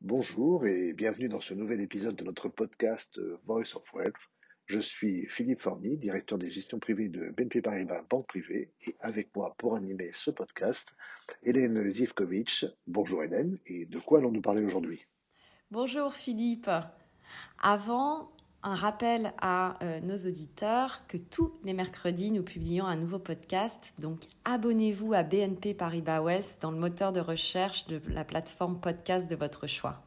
Bonjour et bienvenue dans ce nouvel épisode de notre podcast euh, Voice of Wealth. Je suis Philippe Forny, directeur des gestions privées de BNP Paribas Banque Privée, et avec moi pour animer ce podcast, Hélène Zivkovic. Bonjour Hélène, et de quoi allons-nous parler aujourd'hui? Bonjour Philippe. Avant, un rappel à euh, nos auditeurs que tous les mercredis, nous publions un nouveau podcast. Donc, abonnez-vous à BNP Paribas Wealth dans le moteur de recherche de la plateforme podcast de votre choix.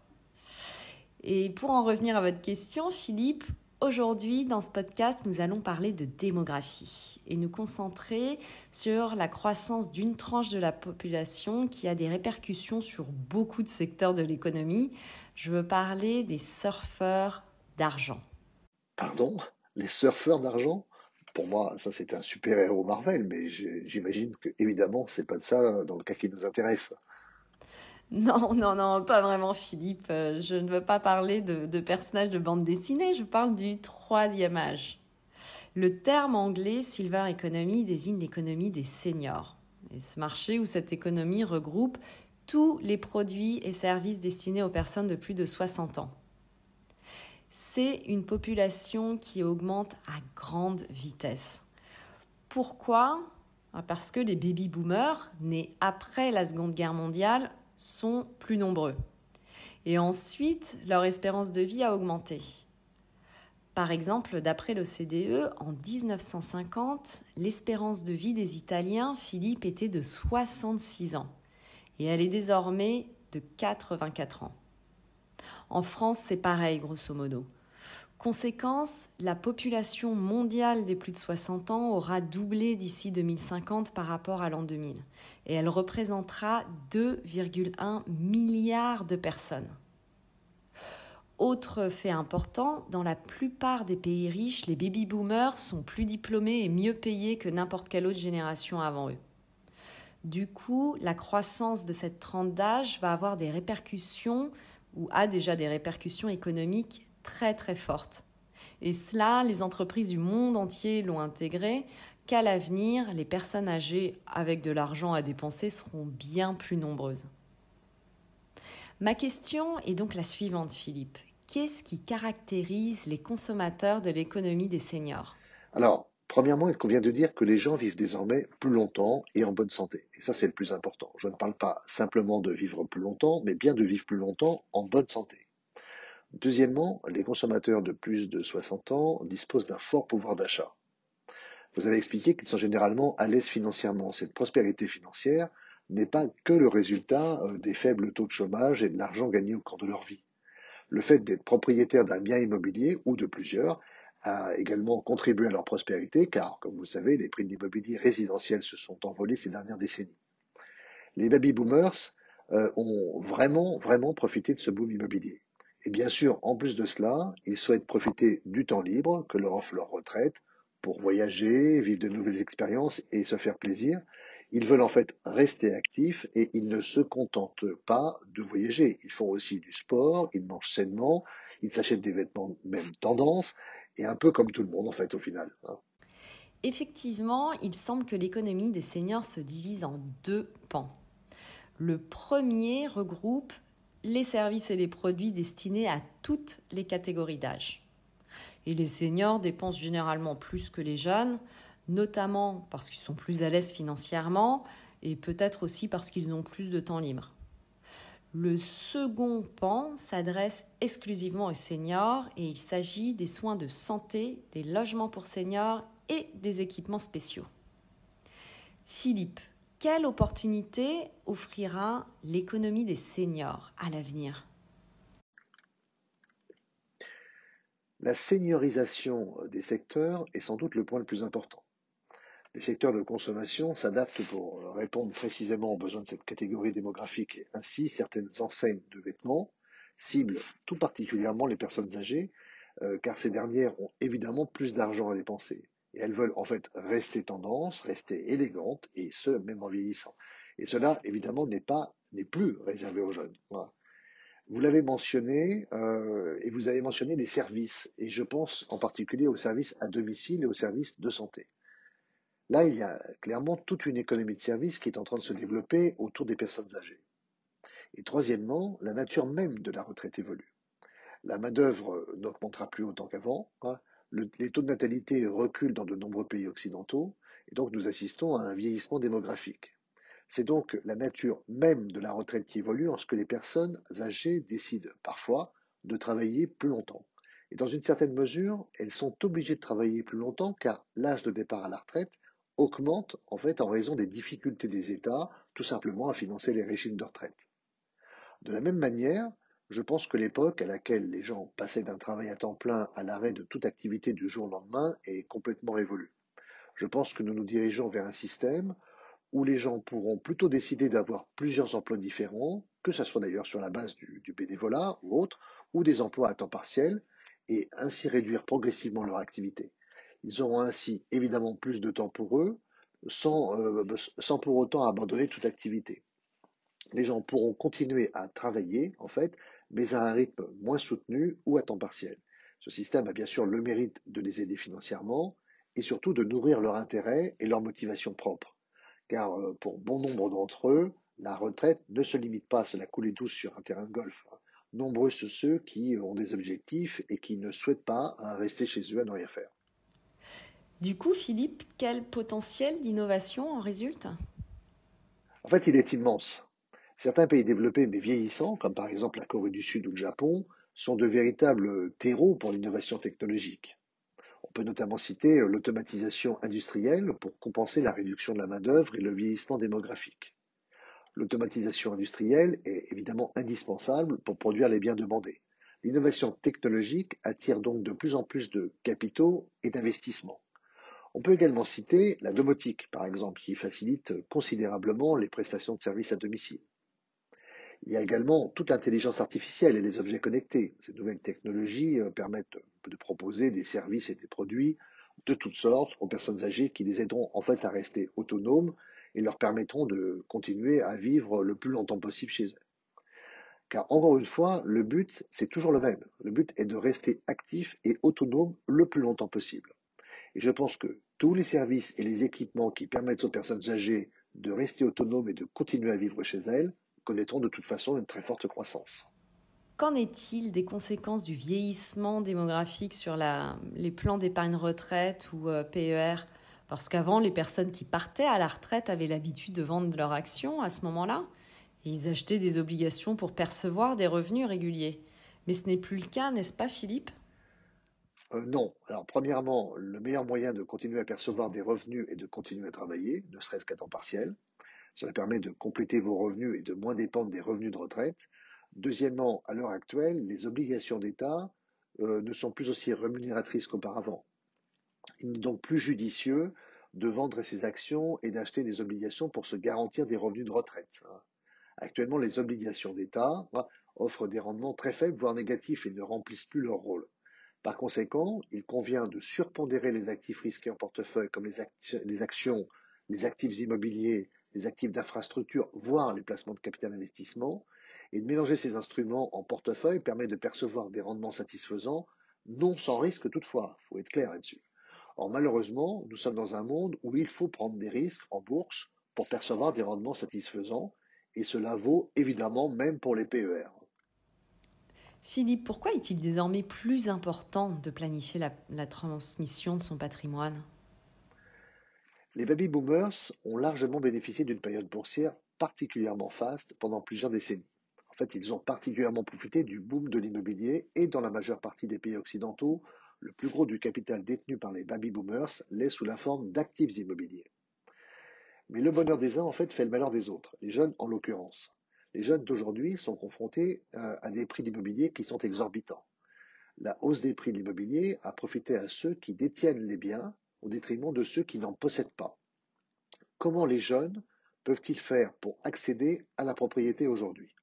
Et pour en revenir à votre question, Philippe, Aujourd'hui, dans ce podcast, nous allons parler de démographie et nous concentrer sur la croissance d'une tranche de la population qui a des répercussions sur beaucoup de secteurs de l'économie. Je veux parler des surfeurs d'argent. Pardon Les surfeurs d'argent Pour moi, ça c'est un super-héros Marvel, mais j'imagine que évidemment, c'est pas de ça dans le cas qui nous intéresse. Non, non, non, pas vraiment Philippe. Euh, je ne veux pas parler de, personnages de bande dessinée, je parle du troisième âge. Le terme anglais Silver Economy désigne l'économie des seniors. Et ce marché où cette économie regroupe tous les produits et services destinés aux personnes de plus de 60 ans. C'est une population qui augmente à grande vitesse. Pourquoi? Ah, Parce que les baby-boomers, nés après la Seconde Guerre mondiale, sont plus nombreux. Et ensuite, leur espérance de vie a augmenté. Par exemple, d'après l'OCDE, en 1950, l'espérance de vie des Italiens, Philippe, était de 66 ans. Et elle est désormais de 84 ans. En France, c'est pareil, grosso modo. Conséquence, la population mondiale des plus de 60 ans aura doublé d'ici 2050 par rapport à l'an 2000 et elle représentera 2,1 milliards de personnes. Autre fait important, dans la plupart des pays riches, les baby-boomers sont plus diplômés et mieux payés que n'importe quelle autre génération avant eux. Du coup, la croissance de cette trente d'âge va avoir des répercussions ou a déjà des répercussions économiques très très forte. Et cela, les entreprises du monde entier l'ont intégré, qu'à l'avenir, les personnes âgées avec de l'argent à dépenser seront bien plus nombreuses. Ma question est donc la suivante, Philippe. Qu'est-ce qui caractérise les consommateurs de l'économie des seniors? Alors, premièrement, il convient de dire que les gens vivent désormais plus longtemps et en bonne santé. Et ça, c'est le plus important. Je ne parle pas simplement de vivre plus longtemps, mais bien de vivre plus longtemps en bonne santé. Deuxièmement, les consommateurs de plus de 60 ans disposent d'un fort pouvoir d'achat. Vous avez expliqué qu'ils sont généralement à l'aise financièrement. Cette prospérité financière n'est pas que le résultat euh, des faibles taux de chômage et de l'argent gagné au cours de leur vie. Le fait d'être propriétaire d'un bien immobilier ou de plusieurs a également contribué à leur prospérité car, comme vous le savez, les prix de l'immobilier résidentiel se sont envolés ces dernières décennies. Les baby boomers euh, ont vraiment, vraiment profité de ce boom immobilier. Et bien sûr, en plus de cela, ils souhaitent profiter du temps libre que leur offre leur retraite pour voyager, vivre de nouvelles expériences et se faire plaisir. Ils veulent en fait rester actifs et ils ne se contentent pas de voyager. Ils font aussi du sport, ils mangent sainement, ils s'achètent des vêtements même tendance et un peu comme tout le monde en fait au final. Effectivement, il semble que l'économie des seniors se divise en deux pans. Le premier regroupe les services et les produits destinés à toutes les catégories d'âge. Et les seniors dépensent généralement plus que les jeunes, notamment parce qu'ils sont plus à l'aise financièrement et peut-être aussi parce qu'ils ont plus de temps libre. Le second pan s'adresse exclusivement aux seniors et il s'agit des soins de santé, des logements pour seniors et des équipements spéciaux. Philippe, quelle opportunité offrira l'économie des seniors à l'avenir? La seniorisation des secteurs est sans doute le point le plus important. Les secteurs de consommation s'adaptent pour répondre précisément aux besoins de cette catégorie démographique ainsi certaines enseignes de vêtements ciblent tout particulièrement les personnes âgées euh, car ces dernières ont évidemment plus d'argent à dépenser. Et elles veulent en fait rester tendance, rester élégantes, et ce, même en vieillissant. Et cela, évidemment, n'est pas, n'est plus réservé aux jeunes. Vous l'avez mentionné, euh, et vous avez mentionné les services, et je pense en particulier aux services à domicile et aux services de santé. Là, il y a clairement toute une économie de services qui est en train de se développer autour des personnes âgées. Et troisièmement, la nature même de la retraite évolue. La main-d'œuvre n'augmentera plus autant qu'avant. Hein. les taux de natalité reculent dans de nombreux pays occidentaux. Et donc, nous assistons à un vieillissement démographique. C'est donc la nature même de la retraite qui évolue en ce que les personnes âgées décident parfois de travailler plus longtemps. Et dans une certaine mesure, elles sont obligées de travailler plus longtemps car l'âge de départ à la retraite augmente en fait en raison des difficultés des États tout simplement à financer les régimes de retraite. De la même manière, je pense que l'époque à laquelle les gens passaient d'un travail à temps plein à l'arrêt de toute activité du jour au lendemain est complètement révolue. Je pense que nous nous dirigeons vers un système où les gens pourront plutôt décider d'avoir plusieurs emplois différents, que ce soit d'ailleurs sur la base du, bénévolat ou autre, ou des emplois à temps partiel, et ainsi réduire progressivement leur activité. Ils auront ainsi évidemment plus de temps pour eux, sans, euh, sans pour autant abandonner toute activité. Les gens pourront continuer à travailler, en fait, mais à un rythme moins soutenu ou à temps partiel. Ce système a bien sûr le mérite de les aider financièrement et surtout de nourrir leur intérêt et leur motivation propre car euh, pour bon nombre d'entre eux, la retraite ne se limite pas à se la couler douce sur un terrain de golf. Nombreux sont ceux qui ont des objectifs et qui ne souhaitent pas hein, rester chez eux à ne rien faire. Du coup, Philippe, quel potentiel d'innovation en résulte? En fait, il est immense. Certains pays développés mais vieillissants, comme par exemple la Corée du Sud ou le Japon, sont de véritables terreaux pour l'innovation technologique. On peut notamment citer l'automatisation industrielle pour compenser la réduction de la main-d'œuvre et le vieillissement démographique. L'automatisation industrielle est évidemment indispensable pour produire les biens demandés. L'innovation technologique attire donc de plus en plus de capitaux et d'investissements. On peut également citer la domotique, par exemple, qui facilite considérablement les prestations de services à domicile. Il y a également toute l'intelligence artificielle et les objets connectés. Ces nouvelles technologies euh, permettent de proposer des services et des produits de toutes sortes aux personnes âgées qui les aideront en fait à rester autonomes et leur permettront de continuer à vivre le plus longtemps possible chez elles. Car encore une fois, le but, c'est toujours le même. Le but est de rester actif et autonome le plus longtemps possible. Et je pense que tous les services et les équipements qui permettent aux personnes âgées de rester autonomes et de continuer à vivre chez elles connaîtront de toute façon une très forte croissance. Qu'en est-il des conséquences du vieillissement démographique sur les plans d'épargne retraite ou euh, PER Parce qu'avant, les personnes qui partaient à la retraite avaient l'habitude de vendre leurs actions à ce moment-là. Et ils achetaient des obligations pour percevoir des revenus réguliers. Mais ce n'est plus le cas, n'est-ce pas, Philippe? Euh, Non. Alors, premièrement, le meilleur moyen de continuer à percevoir des revenus est de continuer à travailler, ne serait-ce qu'à temps partiel. Cela permet de compléter vos revenus et de moins dépendre des revenus de retraite. Deuxièmement, à l'heure actuelle, les obligations d'État euh, ne sont plus aussi rémunératrices qu'auparavant. Il n'est donc plus judicieux de vendre ses actions et d'acheter des obligations pour se garantir des revenus de retraite. Hein. Actuellement, les obligations d'État hein, offrent des rendements très faibles, voire négatifs, et ne remplissent plus leur rôle. Par conséquent, il convient de surpondérer les actifs risqués en portefeuille comme les actions, les actifs immobiliers les actifs d'infrastructure, voire les placements de capital investissement, et de mélanger ces instruments en portefeuille permet de percevoir des rendements satisfaisants, non sans risque toutefois, il faut être clair là-dessus. Or malheureusement, nous sommes dans un monde où il faut prendre des risques en bourse pour percevoir des rendements satisfaisants, et cela vaut évidemment même pour les PER. Philippe, pourquoi est-il désormais plus important de planifier la, transmission de son patrimoine? Les baby boomers ont largement bénéficié d'une période boursière particulièrement faste pendant plusieurs décennies. En fait, ils ont particulièrement profité du boom de l'immobilier et dans la majeure partie des pays occidentaux, le plus gros du capital détenu par les baby boomers l'est sous la forme d'actifs immobiliers. Mais le bonheur des uns, en fait, fait le malheur des autres, les jeunes en l'occurrence. Les jeunes d'aujourd'hui sont confrontés euh, à des prix d'immobilier qui sont exorbitants. La hausse des prix de l'immobilier a profité à ceux qui détiennent les biens au détriment de ceux qui n'en possèdent pas. Comment les jeunes peuvent-ils faire pour accéder à la propriété aujourd'hui?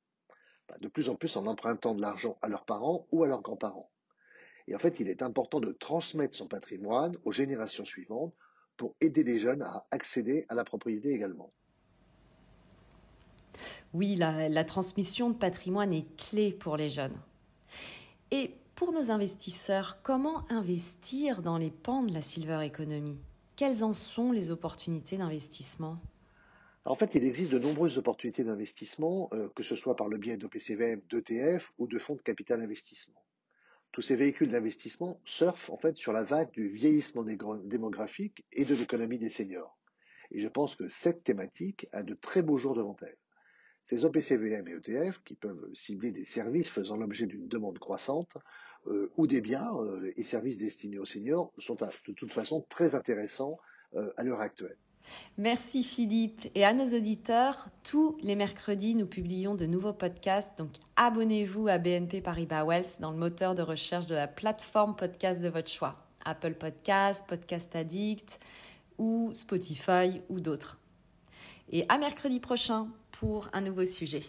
Bah, De plus en plus en empruntant de l'argent à leurs parents ou à leurs grands-parents. Et en fait, il est important de transmettre son patrimoine aux générations suivantes pour aider les jeunes à accéder à la propriété également. Oui, la, transmission de patrimoine est clé pour les jeunes. Et pour nos investisseurs, comment investir dans les pans de la silver economy? Quelles en sont les opportunités d'investissement? En fait, il existe de nombreuses opportunités d'investissement, euh, que ce soit par le biais d'OPCVM, d'ETF ou de fonds de capital investissement. Tous ces véhicules d'investissement surfent en fait sur la vague du vieillissement démographique et de l'économie des seniors. Et je pense que cette thématique a de très beaux jours devant elle. Ces OPCVM et ETF, qui peuvent cibler des services faisant l'objet d'une demande croissante, euh, ou des biens euh, et services destinés aux seniors, sont de toute façon très intéressants à l'heure actuelle. Merci Philippe et à nos auditeurs. Tous les mercredis, nous publions de nouveaux podcasts. Donc abonnez-vous à BNP Paribas Wealth dans le moteur de recherche de la plateforme podcast de votre choix. Apple Podcast, Podcast Addict ou Spotify ou d'autres. Et à mercredi prochain pour un nouveau sujet.